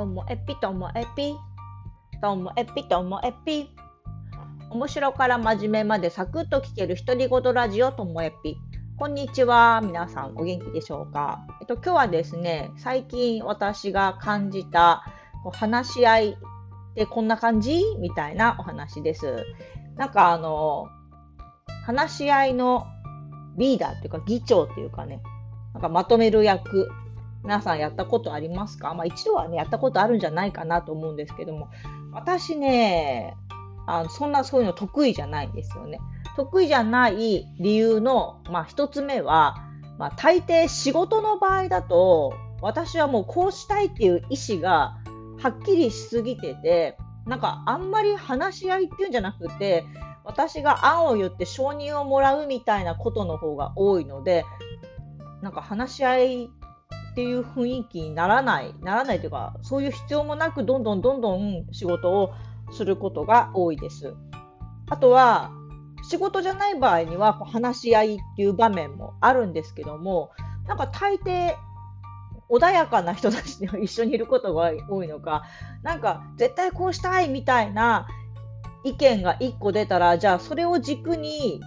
ともえぴともえぴ。ともえぴともえぴ。面白から真面目までサクッと聞ける独り言ラジオともえぴ。こんにちは。皆さんお元気でしょうか？えっと、今日はですね、最近私が感じたこう話し合いってこんな感じ？みたいなお話です。なんかあの、話し合いのリーダーっていうか議長っていうかね、なんかまとめる役皆さんやったことありますか？まあ一度はね、やったことあるんじゃないかなと思うんですけども、私ね、あのそんなそういうの得意じゃないんですよね。得意じゃない理由の、まあ一つ目は、まあ大抵仕事の場合だと、私はもうこうしたいっていう意思がはっきりしすぎてて、なんかあんまり話し合いっていうんじゃなくて、私が案を言って承認をもらうみたいなことの方が多いので、なんか話し合いっていう雰囲気にならない、ならないというか、そういう必要もなく、どんどんどんどん仕事をすることが多いです。あとは、仕事じゃない場合には、話し合いっていう場面もあるんですけども、なんか大抵、穏やかな人たちと一緒にいることが多いのか、なんか絶対こうしたいみたいな意見が1個出たら、じゃあそれを軸に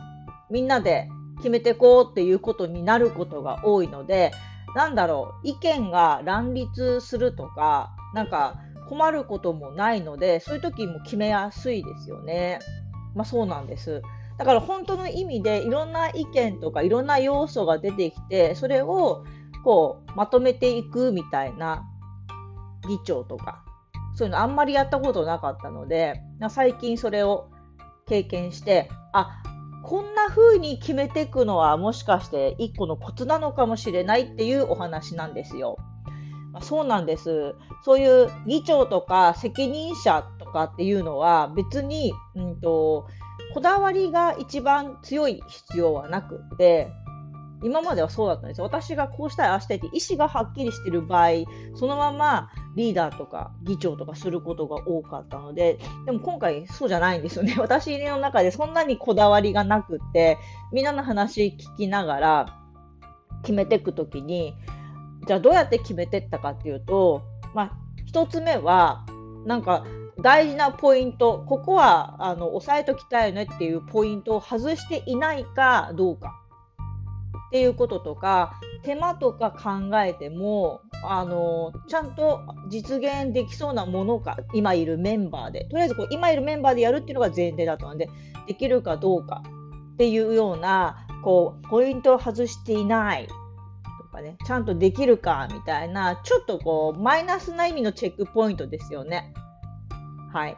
みんなで決めていこうっていうことになることが多いので、なんだろう、意見が乱立するとか、なんか困ることもないので、そういう時も決めやすいですよね。まあそうなんです。だから本当の意味でいろんな意見とかいろんな要素が出てきて、それをこうまとめていくみたいな議長とか、そういうのあんまりやったことなかったので、最近それを経験して、あ、こんな風に決めていくのはもしかして一個のコツなのかもしれないっていうお話なんですよ。そうなんです。そういう議長とか責任者とかっていうのは別に、うんと、こだわりが一番強い必要はなくって、今まではそうだったんですよ。私がこうしたい、ああしたいって意思がはっきりしてる場合、そのままリーダーとか議長とかすることが多かったので、でも今回そうじゃないんですよね。私の中でそんなにこだわりがなくって、みんなの話聞きながら決めていくときに、じゃあどうやって決めてったかっていうと、まあ、一つ目は、なんか大事なポイント、ここはあの押さえときたいよねっていうポイントを外していないかどうか。っていうこととか手間とか考えてもあのちゃんと実現できそうなものか今いるメンバーで。とりあえずこう今いるメンバーでやるっていうのが前提だったのでできるかどうかっていうようなこうポイントを外していないとかねちゃんとできるかみたいなちょっとこうマイナスな意味のチェックポイントですよね。はい。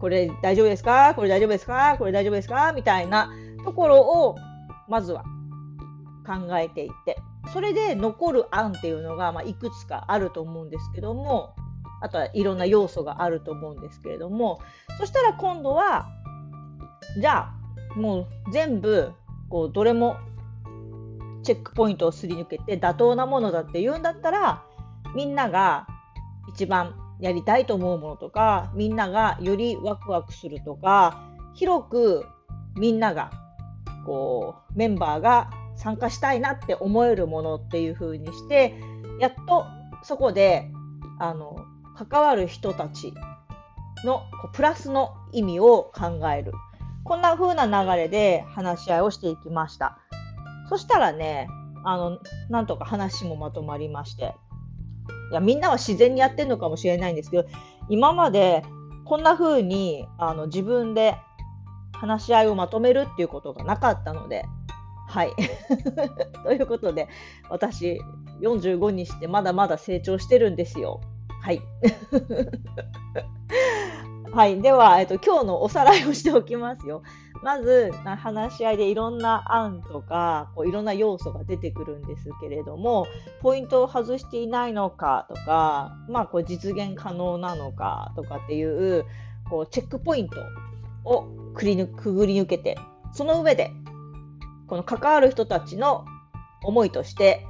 これ大丈夫ですか？これ大丈夫ですか？これ大丈夫ですか？みたいなところをまずは考えていて。それで残る案っていうのが、まあ、いくつかあると思うんですけどもあとはいろんな要素があると思うんですけれどもそしたら今度はじゃあもう全部こうどれもチェックポイントをすり抜けて妥当なものだって言うんだったらみんなが一番やりたいと思うものとかみんながよりワクワクするとか広くみんながこうメンバーが参加したいなって思えるものっていう風にしてやっとそこであの関わる人たちのプラスの意味を考える。こんな風な流れで話し合いをしていきました。そしたらねあのなんとか話もまとまりまして。いやみんなは自然にやってるのかもしれないんですけど今までこんな風にあに自分で話し合いをまとめるっていうことがなかったのではい。ということで、私、45にしてまだまだ成長してるんですよ。はい。はい。では、えっと、今日のおさらいをしておきますよ。まず、話し合いでいろんな案とか、こういろんな要素が出てくるんですけれども、ポイントを外していないのかとか、まあ、こう実現可能なのかとかっていう、こうチェックポイントをくりぬくぐり抜けて、その上でこの関わる人たちの思いとして、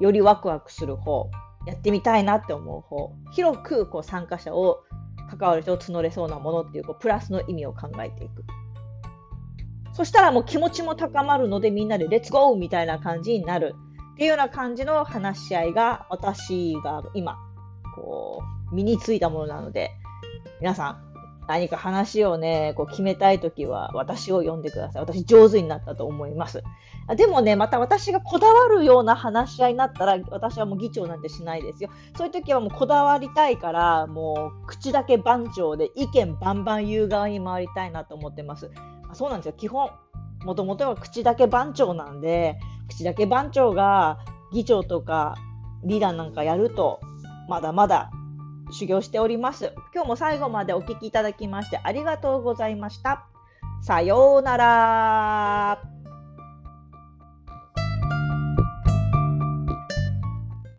よりワクワクする方、やってみたいなって思う方、広くこう参加者を、関わる人を募れそうなものっていうこうプラスの意味を考えていく。そしたらもう気持ちも高まるのでみんなでレッツゴーみたいな感じになるっていうような感じの話し合いが私が今こう、身についたものなので、皆さん、何か話をね、こう決めたいときは私を呼んでください。私上手になったと思います。でもね、また私がこだわるような話し合いになったら、私はもう議長なんてしないですよ。そういう時はもうこだわりたいから、もう口だけ番長で意見バンバン言う側に回りたいなと思ってます。あそうなんですよ。基本、もともとは口だけ番長なんで、口だけ番長が議長とかリーダーなんかやると、まだまだ修行しております。今日も最後までお聴きいただきましてありがとうございました。さようなら。